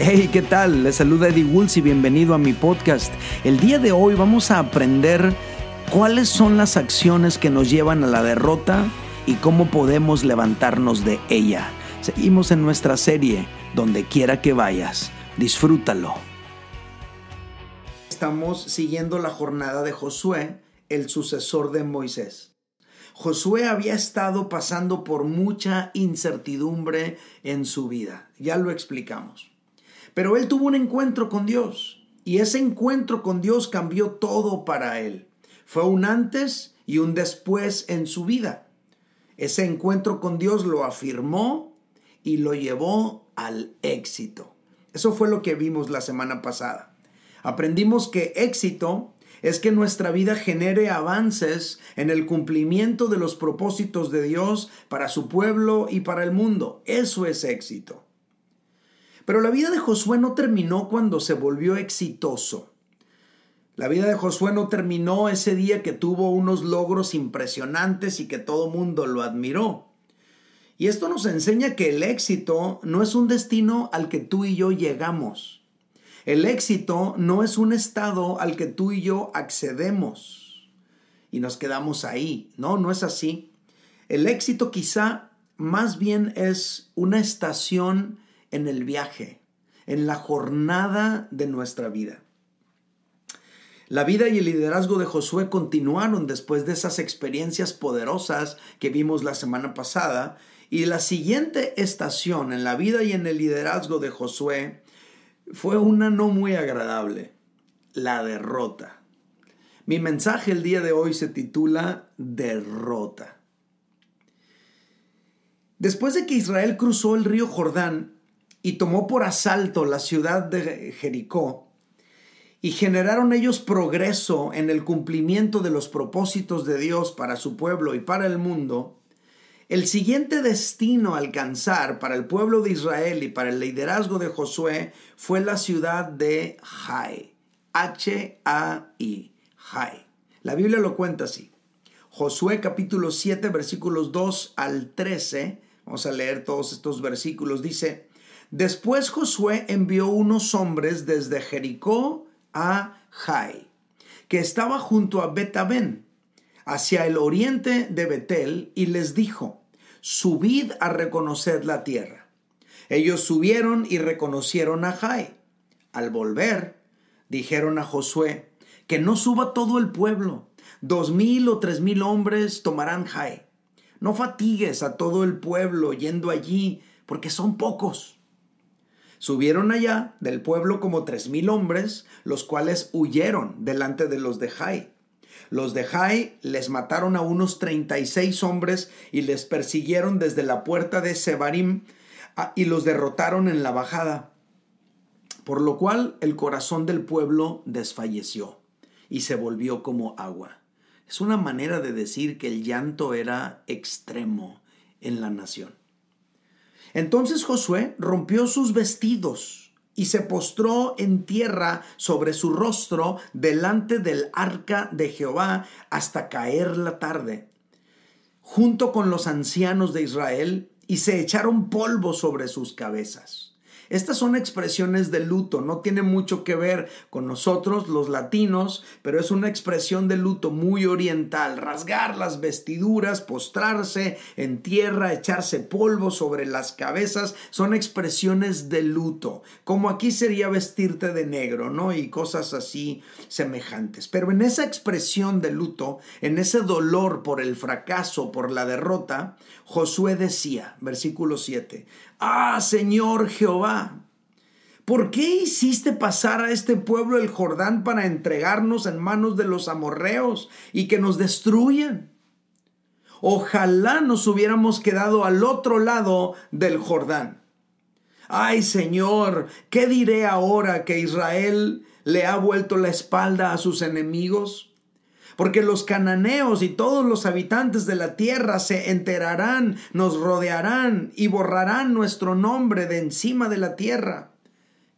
Hey, ¿qué tal? Les saluda Eddie Woods y bienvenido a mi podcast. El día de hoy vamos a aprender cuáles son las acciones que nos llevan a la derrota y cómo podemos levantarnos de ella. Seguimos en nuestra serie, donde quiera que vayas. Disfrútalo. Estamos siguiendo la jornada de Josué, el sucesor de Moisés. Josué había estado pasando por mucha incertidumbre en su vida. Ya lo explicamos. Pero él tuvo un encuentro con Dios y ese encuentro con Dios cambió todo para él. Fue un antes y un después en su vida. Ese encuentro con Dios lo afirmó y lo llevó al éxito. Eso fue lo que vimos la semana pasada. Aprendimos que éxito es que nuestra vida genere avances en el cumplimiento de los propósitos de Dios para su pueblo y para el mundo. Eso es éxito. Pero la vida de Josué no terminó cuando se volvió exitoso. La vida de Josué no terminó ese día que tuvo unos logros impresionantes y que todo mundo lo admiró. Y esto nos enseña que el éxito no es un destino al que tú y yo llegamos. El éxito no es un estado al que tú y yo accedemos y nos quedamos ahí. No, no es así. El éxito quizá más bien es una estación en el viaje, en la jornada de nuestra vida. La vida y el liderazgo de Josué continuaron después de esas experiencias poderosas que vimos la semana pasada y la siguiente estación en la vida y en el liderazgo de Josué fue una no muy agradable, la derrota. Mi mensaje el día de hoy se titula Derrota. Después de que Israel cruzó el río Jordán, y tomó por asalto la ciudad de Jericó, y generaron ellos progreso en el cumplimiento de los propósitos de Dios para su pueblo y para el mundo, el siguiente destino a alcanzar para el pueblo de Israel y para el liderazgo de Josué fue la ciudad de Jai. H-A-I. Jai. La Biblia lo cuenta así. Josué capítulo 7 versículos 2 al 13. Vamos a leer todos estos versículos. Dice, Después Josué envió unos hombres desde Jericó a Jai, que estaba junto a Betabén, hacia el oriente de Betel, y les dijo, subid a reconocer la tierra. Ellos subieron y reconocieron a Jai. Al volver, dijeron a Josué, que no suba todo el pueblo, dos mil o tres mil hombres tomarán Jai. No fatigues a todo el pueblo yendo allí, porque son pocos. Subieron allá del pueblo como tres mil hombres, los cuales huyeron delante de los de Jai. Los de Jai les mataron a unos treinta y seis hombres y les persiguieron desde la puerta de Sebarim ah, y los derrotaron en la bajada. Por lo cual el corazón del pueblo desfalleció y se volvió como agua. Es una manera de decir que el llanto era extremo en la nación. Entonces Josué rompió sus vestidos y se postró en tierra sobre su rostro delante del arca de Jehová hasta caer la tarde, junto con los ancianos de Israel, y se echaron polvo sobre sus cabezas. Estas son expresiones de luto, no tiene mucho que ver con nosotros los latinos, pero es una expresión de luto muy oriental, rasgar las vestiduras, postrarse en tierra, echarse polvo sobre las cabezas, son expresiones de luto, como aquí sería vestirte de negro, ¿no? Y cosas así semejantes. Pero en esa expresión de luto, en ese dolor por el fracaso, por la derrota, Josué decía, versículo 7, Ah, Señor Jehová, ¿por qué hiciste pasar a este pueblo el Jordán para entregarnos en manos de los amorreos y que nos destruyan? Ojalá nos hubiéramos quedado al otro lado del Jordán. Ay Señor, ¿qué diré ahora que Israel le ha vuelto la espalda a sus enemigos? Porque los cananeos y todos los habitantes de la tierra se enterarán, nos rodearán y borrarán nuestro nombre de encima de la tierra.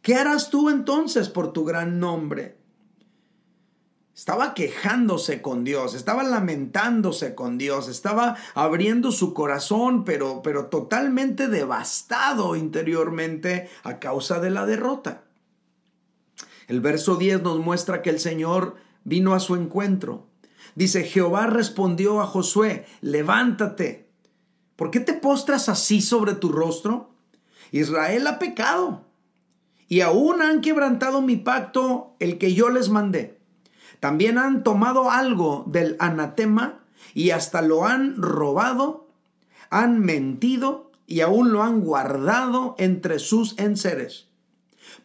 ¿Qué harás tú entonces por tu gran nombre? Estaba quejándose con Dios, estaba lamentándose con Dios, estaba abriendo su corazón, pero, pero totalmente devastado interiormente a causa de la derrota. El verso 10 nos muestra que el Señor vino a su encuentro. Dice, Jehová respondió a Josué, levántate. ¿Por qué te postras así sobre tu rostro? Israel ha pecado y aún han quebrantado mi pacto, el que yo les mandé. También han tomado algo del anatema y hasta lo han robado, han mentido y aún lo han guardado entre sus enseres.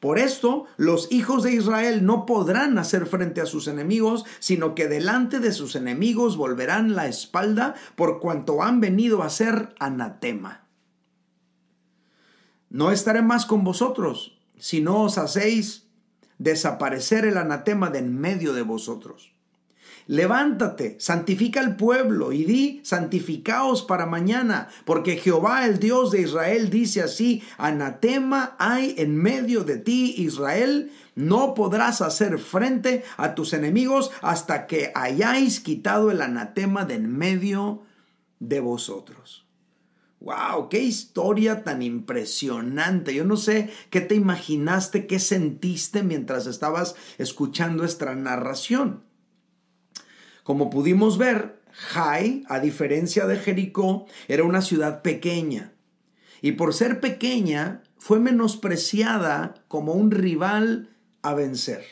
Por esto los hijos de Israel no podrán hacer frente a sus enemigos, sino que delante de sus enemigos volverán la espalda por cuanto han venido a ser anatema. No estaré más con vosotros, si no os hacéis desaparecer el anatema de en medio de vosotros. Levántate, santifica el pueblo y di, santificaos para mañana, porque Jehová el Dios de Israel dice así, anatema hay en medio de ti, Israel, no podrás hacer frente a tus enemigos hasta que hayáis quitado el anatema de en medio de vosotros. ¡Wow! ¡Qué historia tan impresionante! Yo no sé qué te imaginaste, qué sentiste mientras estabas escuchando esta narración. Como pudimos ver, Jai, a diferencia de Jericó, era una ciudad pequeña. Y por ser pequeña, fue menospreciada como un rival a vencer.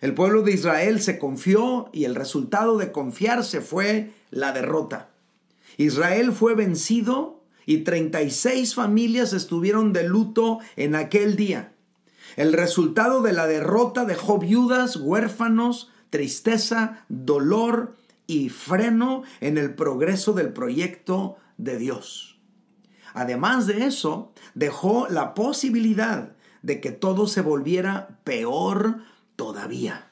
El pueblo de Israel se confió y el resultado de confiarse fue la derrota. Israel fue vencido y 36 familias estuvieron de luto en aquel día. El resultado de la derrota dejó viudas, huérfanos, tristeza, dolor y freno en el progreso del proyecto de Dios. Además de eso, dejó la posibilidad de que todo se volviera peor todavía.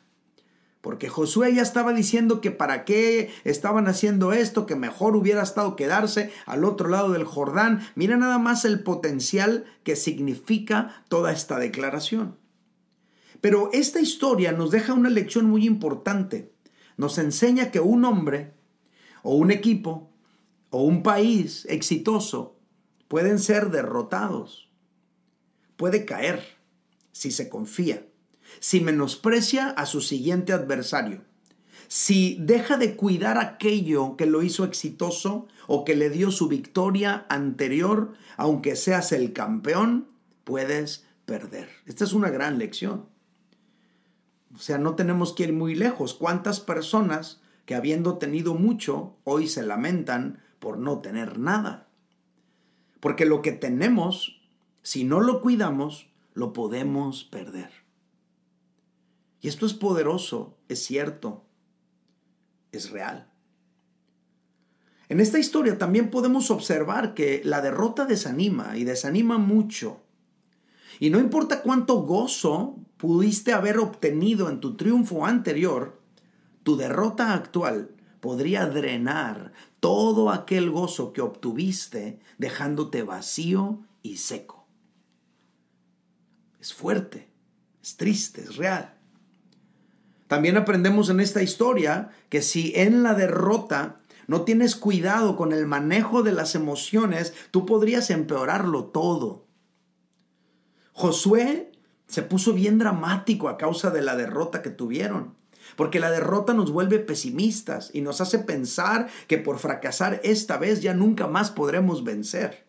Porque Josué ya estaba diciendo que para qué estaban haciendo esto, que mejor hubiera estado quedarse al otro lado del Jordán. Mira nada más el potencial que significa toda esta declaración. Pero esta historia nos deja una lección muy importante. Nos enseña que un hombre o un equipo o un país exitoso pueden ser derrotados. Puede caer si se confía si menosprecia a su siguiente adversario, si deja de cuidar aquello que lo hizo exitoso o que le dio su victoria anterior, aunque seas el campeón, puedes perder. Esta es una gran lección. O sea, no tenemos que ir muy lejos. ¿Cuántas personas que habiendo tenido mucho, hoy se lamentan por no tener nada? Porque lo que tenemos, si no lo cuidamos, lo podemos perder. Y esto es poderoso, es cierto, es real. En esta historia también podemos observar que la derrota desanima y desanima mucho. Y no importa cuánto gozo pudiste haber obtenido en tu triunfo anterior, tu derrota actual podría drenar todo aquel gozo que obtuviste dejándote vacío y seco. Es fuerte, es triste, es real. También aprendemos en esta historia que si en la derrota no tienes cuidado con el manejo de las emociones, tú podrías empeorarlo todo. Josué se puso bien dramático a causa de la derrota que tuvieron, porque la derrota nos vuelve pesimistas y nos hace pensar que por fracasar esta vez ya nunca más podremos vencer.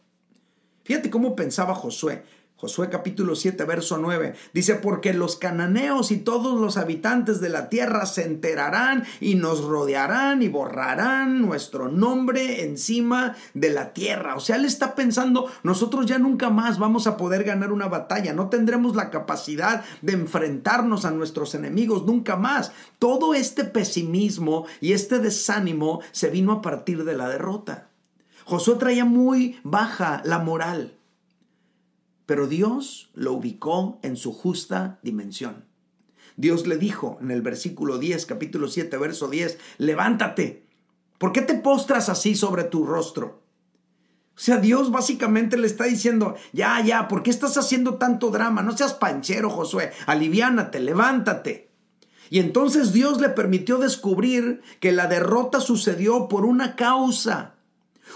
Fíjate cómo pensaba Josué. Josué capítulo 7, verso 9. Dice, porque los cananeos y todos los habitantes de la tierra se enterarán y nos rodearán y borrarán nuestro nombre encima de la tierra. O sea, él está pensando, nosotros ya nunca más vamos a poder ganar una batalla, no tendremos la capacidad de enfrentarnos a nuestros enemigos, nunca más. Todo este pesimismo y este desánimo se vino a partir de la derrota. Josué traía muy baja la moral. Pero Dios lo ubicó en su justa dimensión. Dios le dijo en el versículo 10, capítulo 7, verso 10, levántate. ¿Por qué te postras así sobre tu rostro? O sea, Dios básicamente le está diciendo, ya, ya, ¿por qué estás haciendo tanto drama? No seas panchero, Josué, aliviánate, levántate. Y entonces Dios le permitió descubrir que la derrota sucedió por una causa.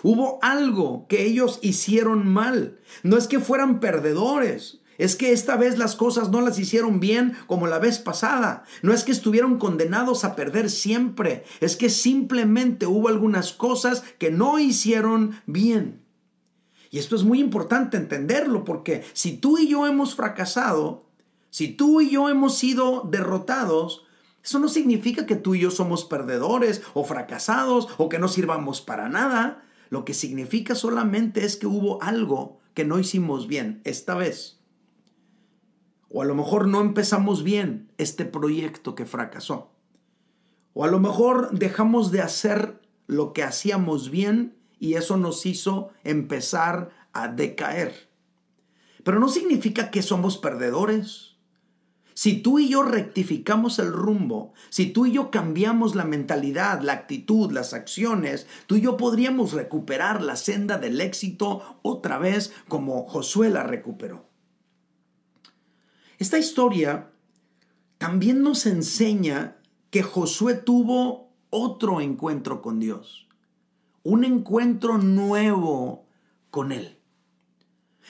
Hubo algo que ellos hicieron mal. No es que fueran perdedores. Es que esta vez las cosas no las hicieron bien como la vez pasada. No es que estuvieron condenados a perder siempre. Es que simplemente hubo algunas cosas que no hicieron bien. Y esto es muy importante entenderlo porque si tú y yo hemos fracasado, si tú y yo hemos sido derrotados, eso no significa que tú y yo somos perdedores o fracasados o que no sirvamos para nada. Lo que significa solamente es que hubo algo que no hicimos bien esta vez. O a lo mejor no empezamos bien este proyecto que fracasó. O a lo mejor dejamos de hacer lo que hacíamos bien y eso nos hizo empezar a decaer. Pero no significa que somos perdedores. Si tú y yo rectificamos el rumbo, si tú y yo cambiamos la mentalidad, la actitud, las acciones, tú y yo podríamos recuperar la senda del éxito otra vez como Josué la recuperó. Esta historia también nos enseña que Josué tuvo otro encuentro con Dios, un encuentro nuevo con Él.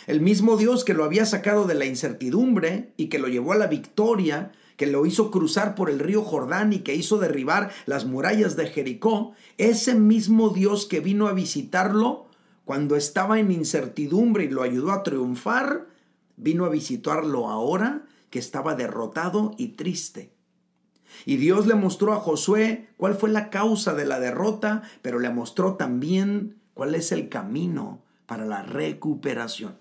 El mismo Dios que lo había sacado de la incertidumbre y que lo llevó a la victoria, que lo hizo cruzar por el río Jordán y que hizo derribar las murallas de Jericó, ese mismo Dios que vino a visitarlo cuando estaba en incertidumbre y lo ayudó a triunfar, vino a visitarlo ahora que estaba derrotado y triste. Y Dios le mostró a Josué cuál fue la causa de la derrota, pero le mostró también cuál es el camino para la recuperación.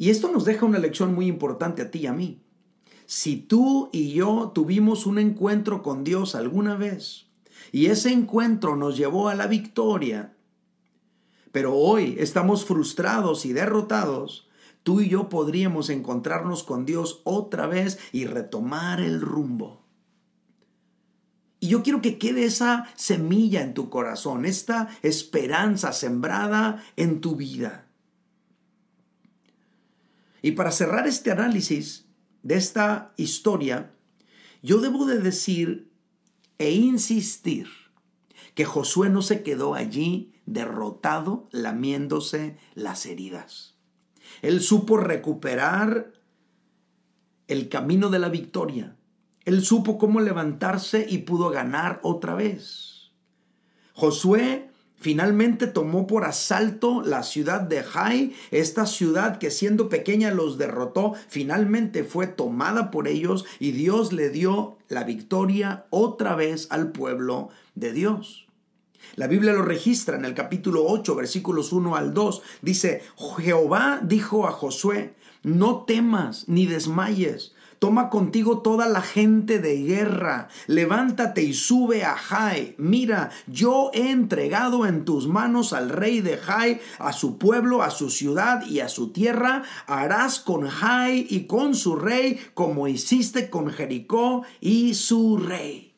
Y esto nos deja una lección muy importante a ti y a mí. Si tú y yo tuvimos un encuentro con Dios alguna vez y ese encuentro nos llevó a la victoria, pero hoy estamos frustrados y derrotados, tú y yo podríamos encontrarnos con Dios otra vez y retomar el rumbo. Y yo quiero que quede esa semilla en tu corazón, esta esperanza sembrada en tu vida. Y para cerrar este análisis de esta historia, yo debo de decir e insistir que Josué no se quedó allí derrotado lamiéndose las heridas. Él supo recuperar el camino de la victoria. Él supo cómo levantarse y pudo ganar otra vez. Josué Finalmente tomó por asalto la ciudad de Jai, esta ciudad que siendo pequeña los derrotó, finalmente fue tomada por ellos y Dios le dio la victoria otra vez al pueblo de Dios. La Biblia lo registra en el capítulo 8, versículos 1 al 2. Dice, Jehová dijo a Josué, no temas ni desmayes Toma contigo toda la gente de guerra. Levántate y sube a Jai. Mira, yo he entregado en tus manos al rey de Jai, a su pueblo, a su ciudad y a su tierra. Harás con Jai y con su rey como hiciste con Jericó y su rey.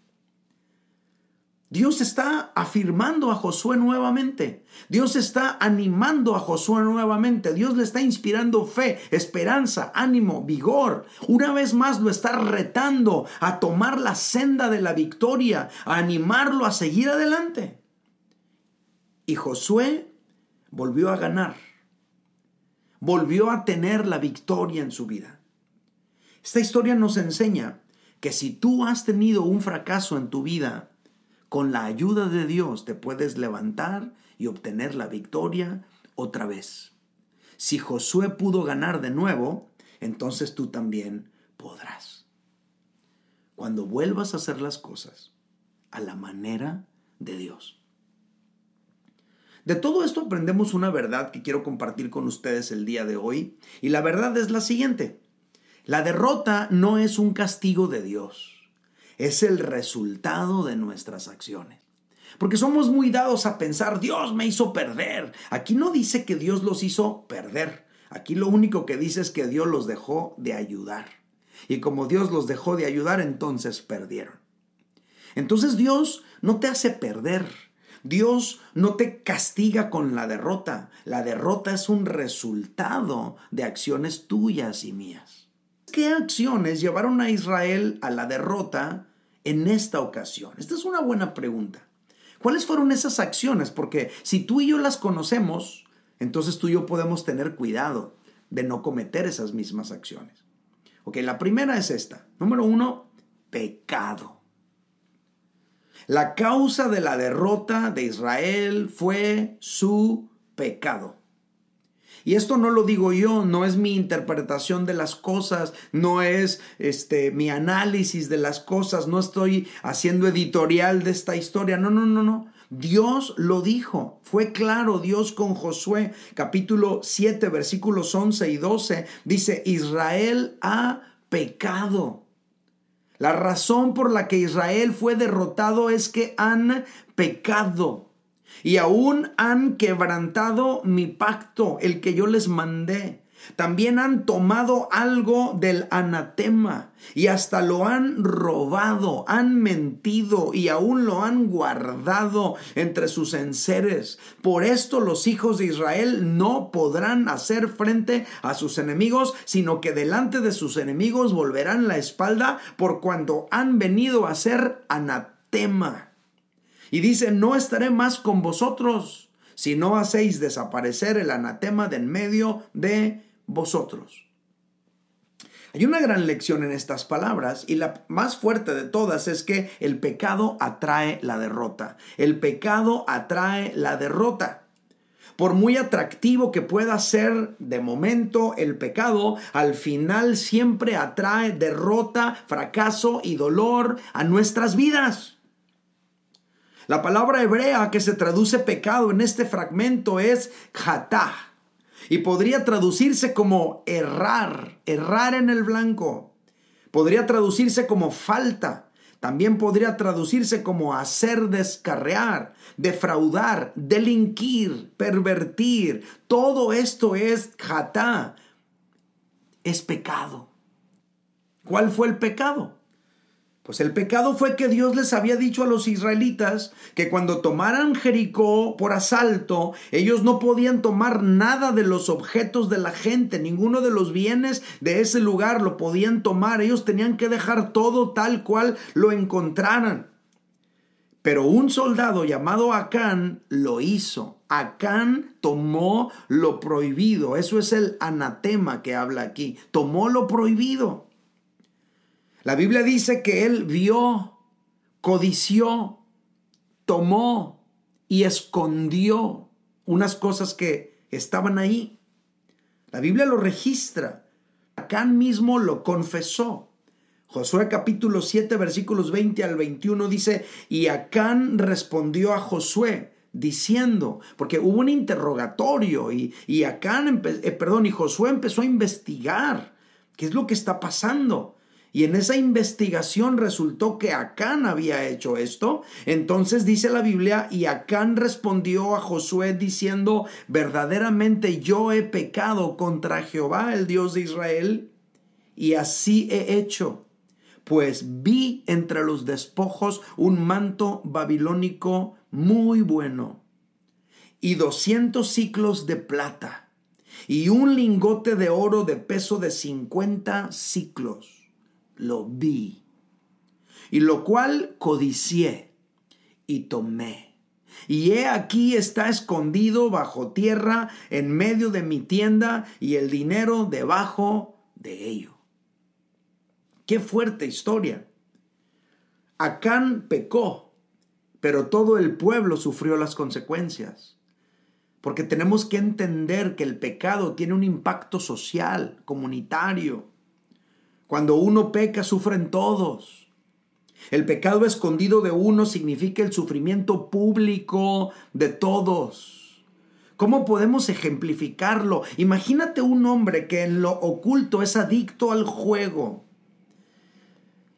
Dios está afirmando a Josué nuevamente. Dios está animando a Josué nuevamente. Dios le está inspirando fe, esperanza, ánimo, vigor. Una vez más lo está retando a tomar la senda de la victoria, a animarlo a seguir adelante. Y Josué volvió a ganar. Volvió a tener la victoria en su vida. Esta historia nos enseña que si tú has tenido un fracaso en tu vida, con la ayuda de Dios te puedes levantar y obtener la victoria otra vez. Si Josué pudo ganar de nuevo, entonces tú también podrás. Cuando vuelvas a hacer las cosas a la manera de Dios. De todo esto aprendemos una verdad que quiero compartir con ustedes el día de hoy. Y la verdad es la siguiente. La derrota no es un castigo de Dios es el resultado de nuestras acciones. Porque somos muy dados a pensar, Dios me hizo perder. Aquí no dice que Dios los hizo perder. Aquí lo único que dice es que Dios los dejó de ayudar. Y como Dios los dejó de ayudar, entonces perdieron. Entonces Dios no te hace perder. Dios no te castiga con la derrota. La derrota es un resultado de acciones tuyas y mías. ¿qué acciones llevaron a Israel a la derrota en esta ocasión? Esta es una buena pregunta. ¿Cuáles fueron esas acciones? Porque si tú y yo las conocemos, entonces tú y yo podemos tener cuidado de no cometer esas mismas acciones. Ok, la primera es esta. Número uno, pecado. La causa de la derrota de Israel fue su pecado. Y esto no lo digo yo, no es mi interpretación de las cosas, no es este mi análisis de las cosas, no estoy haciendo editorial de esta historia. No, no, no, no. Dios lo dijo, fue claro Dios con Josué, capítulo 7, versículos 11 y 12, dice, Israel ha pecado. La razón por la que Israel fue derrotado es que han pecado y aún han quebrantado mi pacto, el que yo les mandé. También han tomado algo del anatema y hasta lo han robado, han mentido y aún lo han guardado entre sus enseres. Por esto los hijos de Israel no podrán hacer frente a sus enemigos, sino que delante de sus enemigos volverán la espalda por cuando han venido a ser anatema. Y dice, no estaré más con vosotros si no hacéis desaparecer el anatema de en medio de vosotros. Hay una gran lección en estas palabras y la más fuerte de todas es que el pecado atrae la derrota. El pecado atrae la derrota. Por muy atractivo que pueda ser de momento el pecado, al final siempre atrae derrota, fracaso y dolor a nuestras vidas. La palabra hebrea que se traduce pecado en este fragmento es jatá y podría traducirse como errar, errar en el blanco. Podría traducirse como falta. También podría traducirse como hacer descarrear, defraudar, delinquir, pervertir. Todo esto es jatá. Es pecado. ¿Cuál fue el pecado? Pues el pecado fue que Dios les había dicho a los israelitas que cuando tomaran Jericó por asalto, ellos no podían tomar nada de los objetos de la gente, ninguno de los bienes de ese lugar lo podían tomar, ellos tenían que dejar todo tal cual lo encontraran. Pero un soldado llamado Acán lo hizo. Acán tomó lo prohibido. Eso es el anatema que habla aquí. Tomó lo prohibido. La Biblia dice que él vio, codició, tomó y escondió unas cosas que estaban ahí. La Biblia lo registra. Acán mismo lo confesó. Josué capítulo 7 versículos 20 al 21 dice, y Acán respondió a Josué diciendo, porque hubo un interrogatorio y, y Acán, eh, perdón, y Josué empezó a investigar qué es lo que está pasando. Y en esa investigación resultó que Acán había hecho esto. Entonces dice la Biblia, y Acán respondió a Josué diciendo, verdaderamente yo he pecado contra Jehová, el Dios de Israel, y así he hecho. Pues vi entre los despojos un manto babilónico muy bueno, y doscientos ciclos de plata, y un lingote de oro de peso de cincuenta ciclos lo vi, y lo cual codicié y tomé. Y he aquí está escondido bajo tierra en medio de mi tienda y el dinero debajo de ello. Qué fuerte historia. Acán pecó, pero todo el pueblo sufrió las consecuencias. Porque tenemos que entender que el pecado tiene un impacto social, comunitario, cuando uno peca, sufren todos. El pecado escondido de uno significa el sufrimiento público de todos. ¿Cómo podemos ejemplificarlo? Imagínate un hombre que en lo oculto es adicto al juego.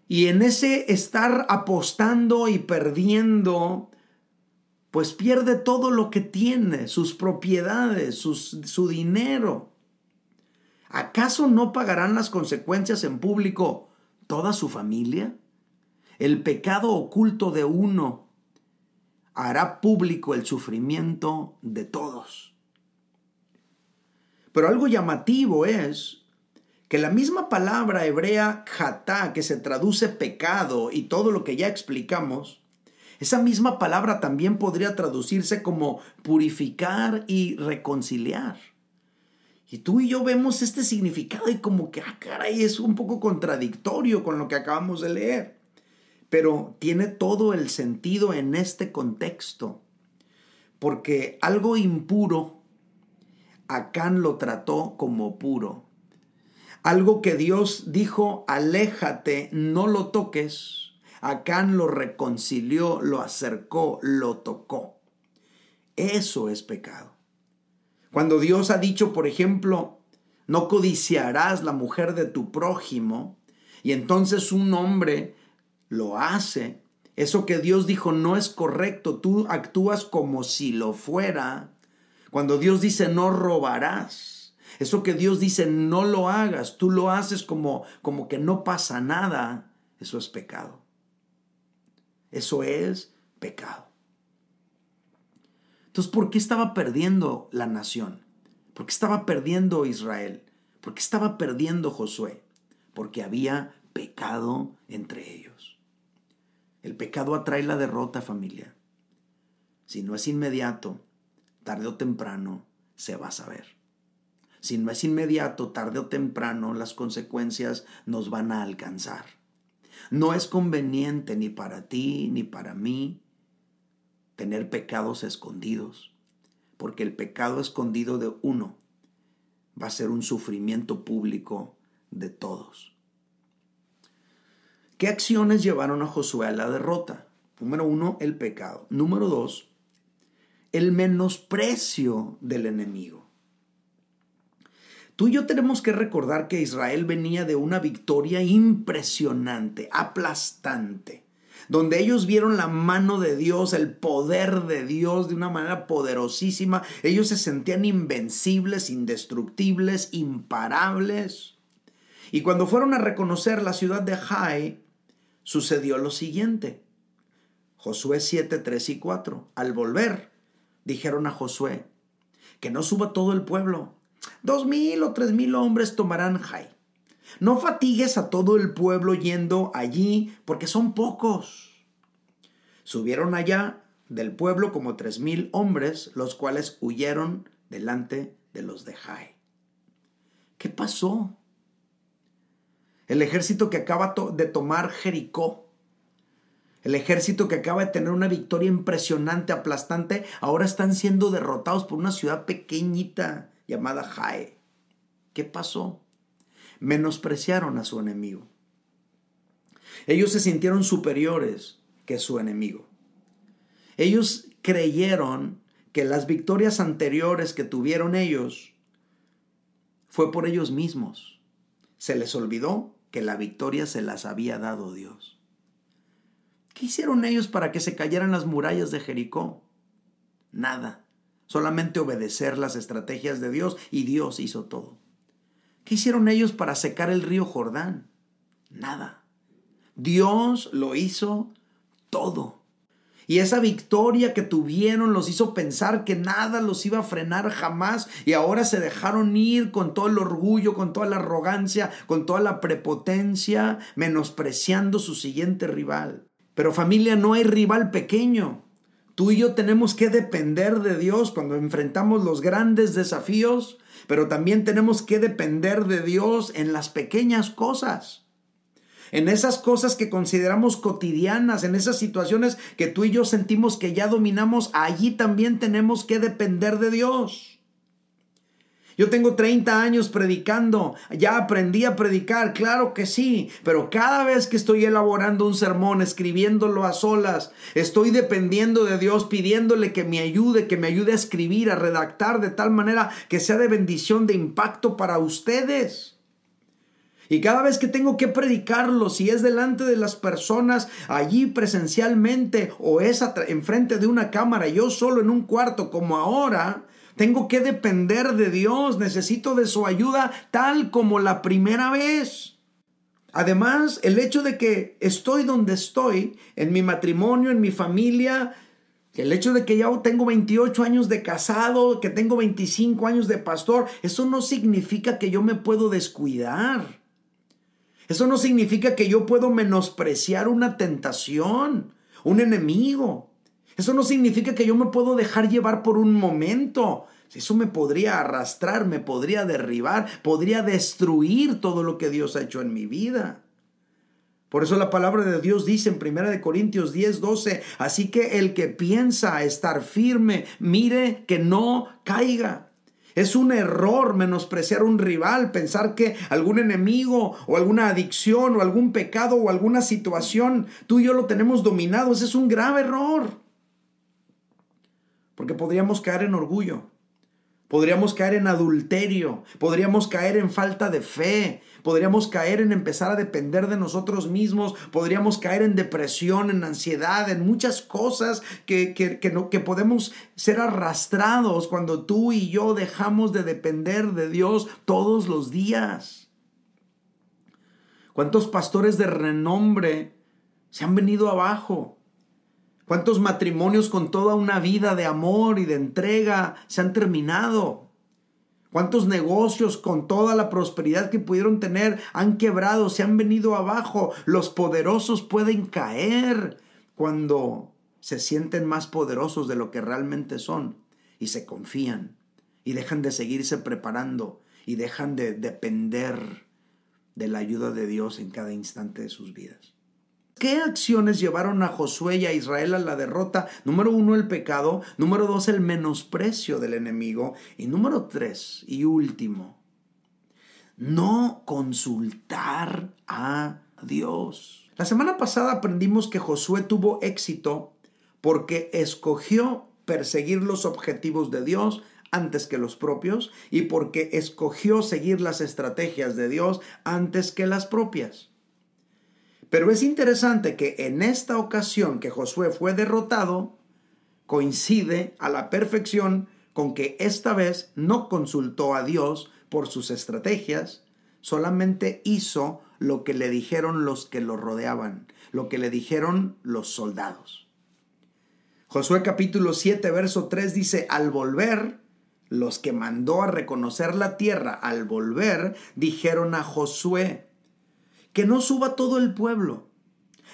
Y en ese estar apostando y perdiendo, pues pierde todo lo que tiene, sus propiedades, su dinero. ¿Acaso no pagarán las consecuencias en público toda su familia? El pecado oculto de uno hará público el sufrimiento de todos. Pero algo llamativo es que la misma palabra hebrea jatá, que se traduce pecado y todo lo que ya explicamos, esa misma palabra también podría traducirse como purificar y reconciliar. Y tú y yo vemos este significado y como que, ah, caray, es un poco contradictorio con lo que acabamos de leer. Pero tiene todo el sentido en este contexto. Porque algo impuro, Acán lo trató como puro. Algo que Dios dijo, aléjate, no lo toques. Acán lo reconcilió, lo acercó, lo tocó. Eso es pecado. Cuando Dios ha dicho, por ejemplo, no codiciarás la mujer de tu prójimo, y entonces un hombre lo hace, eso que Dios dijo no es correcto, tú actúas como si lo fuera. Cuando Dios dice no robarás, eso que Dios dice no lo hagas, tú lo haces como, como que no pasa nada, eso es pecado. Eso es pecado. Entonces, ¿por qué estaba perdiendo la nación? ¿Por qué estaba perdiendo Israel? ¿Por qué estaba perdiendo Josué? Porque había pecado entre ellos. El pecado atrae la derrota, familia. Si no es inmediato, tarde o temprano se va a saber. Si no es inmediato, tarde o temprano las consecuencias nos van a alcanzar. No es conveniente ni para ti ni para mí tener pecados escondidos, porque el pecado escondido de uno va a ser un sufrimiento público de todos. ¿Qué acciones llevaron a Josué a la derrota? Número uno, el pecado. Número dos, el menosprecio del enemigo. Tú y yo tenemos que recordar que Israel venía de una victoria impresionante, aplastante donde ellos vieron la mano de Dios, el poder de Dios de una manera poderosísima. Ellos se sentían invencibles, indestructibles, imparables. Y cuando fueron a reconocer la ciudad de Jai, sucedió lo siguiente. Josué 7, 3 y 4. Al volver, dijeron a Josué, que no suba todo el pueblo. Dos mil o tres mil hombres tomarán Jai. No fatigues a todo el pueblo yendo allí, porque son pocos. Subieron allá del pueblo como tres mil hombres, los cuales huyeron delante de los de Jai. ¿Qué pasó? El ejército que acaba de tomar Jericó, el ejército que acaba de tener una victoria impresionante, aplastante, ahora están siendo derrotados por una ciudad pequeñita llamada Jai. ¿Qué pasó? Menospreciaron a su enemigo. Ellos se sintieron superiores que su enemigo. Ellos creyeron que las victorias anteriores que tuvieron ellos fue por ellos mismos. Se les olvidó que la victoria se las había dado Dios. ¿Qué hicieron ellos para que se cayeran las murallas de Jericó? Nada, solamente obedecer las estrategias de Dios y Dios hizo todo. ¿Qué hicieron ellos para secar el río Jordán? Nada. Dios lo hizo todo. Y esa victoria que tuvieron los hizo pensar que nada los iba a frenar jamás y ahora se dejaron ir con todo el orgullo, con toda la arrogancia, con toda la prepotencia, menospreciando su siguiente rival. Pero familia, no hay rival pequeño. Tú y yo tenemos que depender de Dios cuando enfrentamos los grandes desafíos pero también tenemos que depender de Dios en las pequeñas cosas. En esas cosas que consideramos cotidianas, en esas situaciones que tú y yo sentimos que ya dominamos, allí también tenemos que depender de Dios. Yo tengo 30 años predicando, ya aprendí a predicar, claro que sí, pero cada vez que estoy elaborando un sermón, escribiéndolo a solas, estoy dependiendo de Dios, pidiéndole que me ayude, que me ayude a escribir, a redactar de tal manera que sea de bendición, de impacto para ustedes. Y cada vez que tengo que predicarlo, si es delante de las personas allí presencialmente o es enfrente de una cámara, yo solo en un cuarto como ahora, tengo que depender de Dios, necesito de su ayuda tal como la primera vez. Además, el hecho de que estoy donde estoy, en mi matrimonio, en mi familia, El hecho de que ya tengo 28 años de casado, que tengo 25 años de pastor, eso no significa que yo me puedo descuidar. Eso no significa que yo puedo menospreciar una tentación, un enemigo. Eso no significa que yo me puedo dejar llevar por un momento. Eso me podría arrastrar, me podría derribar, podría destruir todo lo que Dios ha hecho en mi vida. Por eso la palabra de Dios dice en 1 Corintios 10, 12, así que el que piensa estar firme, mire que no caiga. Es un error menospreciar un rival, pensar que algún enemigo o alguna adicción o algún pecado o alguna situación, tú y yo lo tenemos dominado. Ese es un grave error. Porque podríamos caer en orgullo, podríamos caer en adulterio, podríamos caer en falta de fe, podríamos caer en empezar a depender de nosotros mismos, podríamos caer en depresión, en ansiedad, en muchas cosas que, que, no, que podemos ser arrastrados cuando tú y yo dejamos de depender de Dios todos los días. ¿Cuántos pastores de renombre se han venido abajo? ¿Cuántos matrimonios con toda una vida de amor y de entrega se han terminado? ¿Cuántos negocios con toda la prosperidad que pudieron tener han quebrado, se han venido abajo? Los poderosos pueden caer cuando se sienten más poderosos de lo que realmente son y se confían y dejan de seguirse preparando y dejan de depender de la ayuda de Dios en cada instante de sus vidas. ¿Qué acciones llevaron a Josué y a Israel a la derrota? Número uno, el pecado. Número dos, el menosprecio del enemigo. Y número tres, y último, no consultar a Dios. La semana pasada aprendimos que Josué tuvo éxito porque escogió perseguir los objetivos de Dios antes que los propios y porque escogió seguir las estrategias de Dios antes que las propias. Pero es interesante que en esta ocasión que Josué fue derrotado, coincide a la perfección con que esta vez no consultó a Dios por sus estrategias, solamente hizo lo que le dijeron los que lo rodeaban, lo que le dijeron los soldados. Josué capítulo 7, verso 3 dice, al volver, los que mandó a reconocer la tierra, al volver, dijeron a Josué, que no suba todo el pueblo.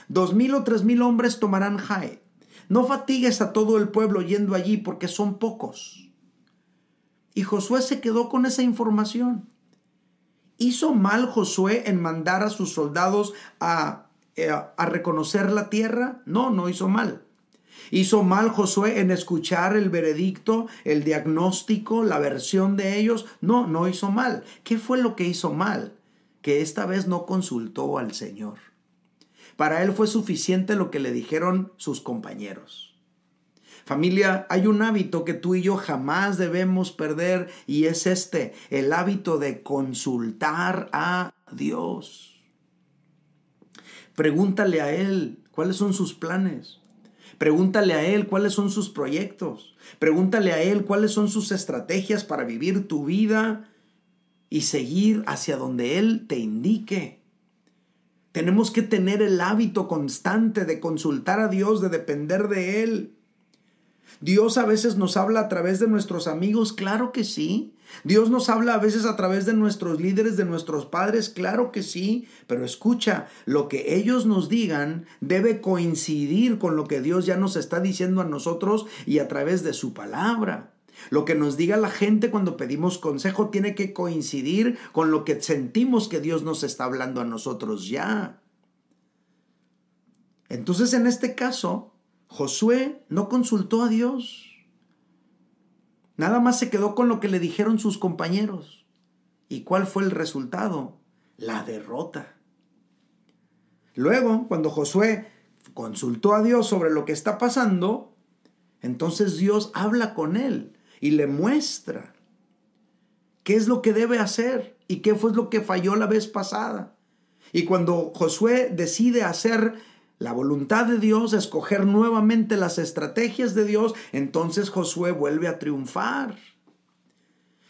Dos mil o tres mil hombres tomarán Jae. No fatigues a todo el pueblo yendo allí porque son pocos. Y Josué se quedó con esa información. ¿Hizo mal Josué en mandar a sus soldados a, eh, a reconocer la tierra? No, no hizo mal. ¿Hizo mal Josué en escuchar el veredicto, el diagnóstico, la versión de ellos? No, no hizo mal. ¿Qué fue lo que hizo mal? Que esta vez no consultó al Señor. Para él fue suficiente lo que le dijeron sus compañeros. Familia, hay un hábito que tú y yo jamás debemos perder y es este, el hábito de consultar a Dios. Pregúntale a Él cuáles son sus planes. Pregúntale a Él cuáles son sus proyectos. Pregúntale a Él cuáles son sus estrategias para vivir tu vida y seguir hacia donde Él te indique. Tenemos que tener el hábito constante de consultar a Dios, de depender de Él. Dios a veces nos habla a través de nuestros amigos, claro que sí. Dios nos habla a veces a través de nuestros líderes, de nuestros padres, claro que sí. Pero escucha, lo que ellos nos digan debe coincidir con lo que Dios ya nos está diciendo a nosotros y a través de su palabra. Lo que nos diga la gente cuando pedimos consejo tiene que coincidir con lo que sentimos que Dios nos está hablando a nosotros ya. Entonces en este caso, Josué no consultó a Dios. Nada más se quedó con lo que le dijeron sus compañeros. ¿Y cuál fue el resultado? La derrota. Luego, cuando Josué consultó a Dios sobre lo que está pasando, entonces Dios habla con él y le muestra qué es lo que debe hacer y qué fue lo que falló la vez pasada. Y cuando Josué decide hacer la voluntad de Dios, escoger nuevamente las estrategias de Dios, entonces Josué vuelve a triunfar.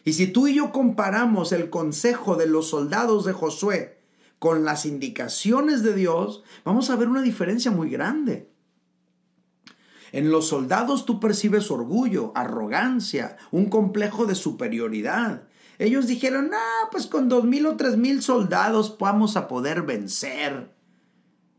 Y si tú y yo comparamos el consejo de los soldados de Josué con las indicaciones de Dios, vamos a ver una diferencia muy grande. En los soldados tú percibes orgullo, arrogancia, un complejo de superioridad. Ellos dijeron, ah, pues con dos mil o tres mil soldados vamos a poder vencer.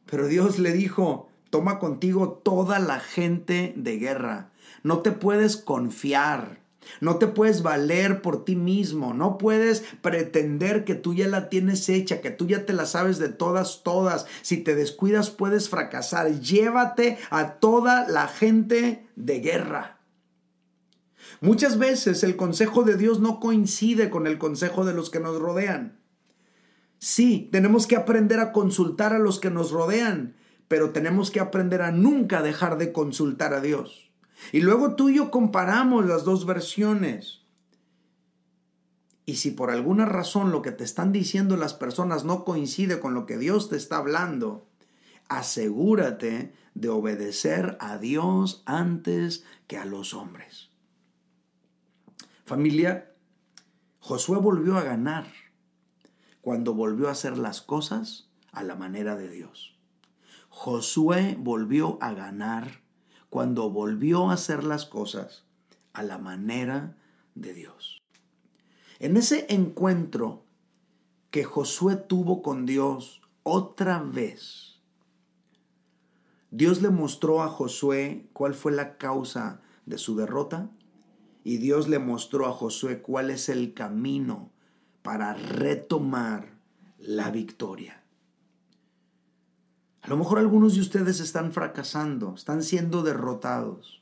Pero Dios le dijo, toma contigo toda la gente de guerra. No te puedes confiar. No te puedes valer por ti mismo, no puedes pretender que tú ya la tienes hecha, que tú ya te la sabes de todas, todas. Si te descuidas puedes fracasar. Llévate a toda la gente de guerra. Muchas veces el consejo de Dios no coincide con el consejo de los que nos rodean. Sí, tenemos que aprender a consultar a los que nos rodean, pero tenemos que aprender a nunca dejar de consultar a Dios. Y luego tú y yo comparamos las dos versiones. Y si por alguna razón lo que te están diciendo las personas no coincide con lo que Dios te está hablando, asegúrate de obedecer a Dios antes que a los hombres. Familia, Josué volvió a ganar cuando volvió a hacer las cosas a la manera de Dios. Josué volvió a ganar cuando volvió a hacer las cosas a la manera de Dios. En ese encuentro que Josué tuvo con Dios otra vez, Dios le mostró a Josué cuál fue la causa de su derrota y Dios le mostró a Josué cuál es el camino para retomar la victoria. A lo mejor algunos de ustedes están fracasando, están siendo derrotados.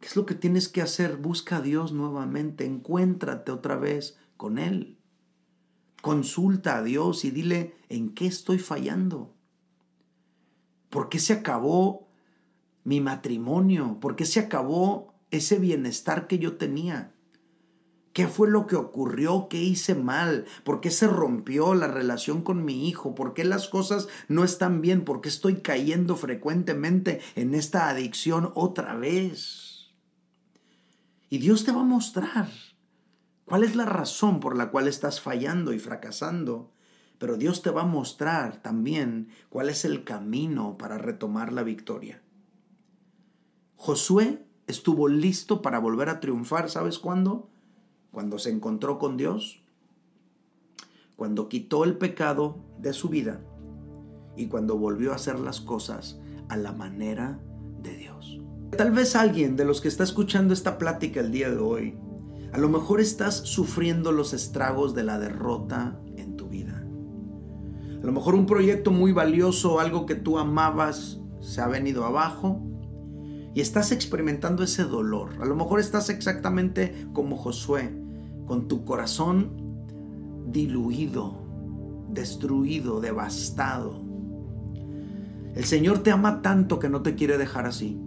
¿Qué es lo que tienes que hacer? Busca a Dios nuevamente, encuéntrate otra vez con Él. Consulta a Dios y dile en qué estoy fallando. ¿Por qué se acabó mi matrimonio? ¿Por qué se acabó ese bienestar que yo tenía? ¿Qué fue lo que ocurrió? ¿Qué hice mal? ¿Por qué se rompió la relación con mi hijo? ¿Por qué las cosas no están bien? ¿Por qué estoy cayendo frecuentemente en esta adicción otra vez? Y Dios te va a mostrar cuál es la razón por la cual estás fallando y fracasando. Pero Dios te va a mostrar también cuál es el camino para retomar la victoria. Josué estuvo listo para volver a triunfar, ¿sabes cuándo? Cuando se encontró con Dios, cuando quitó el pecado de su vida y cuando volvió a hacer las cosas a la manera de Dios. Tal vez alguien de los que está escuchando esta plática el día de hoy, a lo mejor estás sufriendo los estragos de la derrota en tu vida. A lo mejor un proyecto muy valioso, algo que tú amabas, se ha venido abajo y estás experimentando ese dolor. A lo mejor estás exactamente como Josué, con tu corazón diluido, destruido, devastado. El Señor te ama tanto que no te quiere dejar así.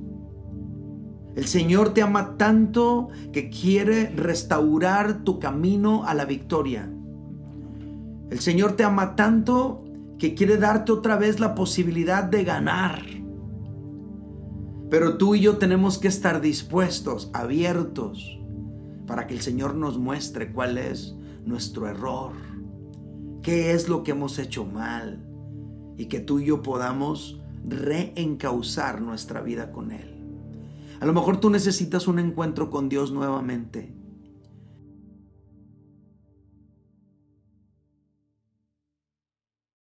El Señor te ama tanto que quiere restaurar tu camino a la victoria. El Señor te ama tanto que quiere darte otra vez la posibilidad de ganar. Pero tú y yo tenemos que estar dispuestos, abiertos, para que el Señor nos muestre cuál es nuestro error, qué es lo que hemos hecho mal y que tú y yo podamos reencauzar nuestra vida con Él. A lo mejor tú necesitas un encuentro con Dios nuevamente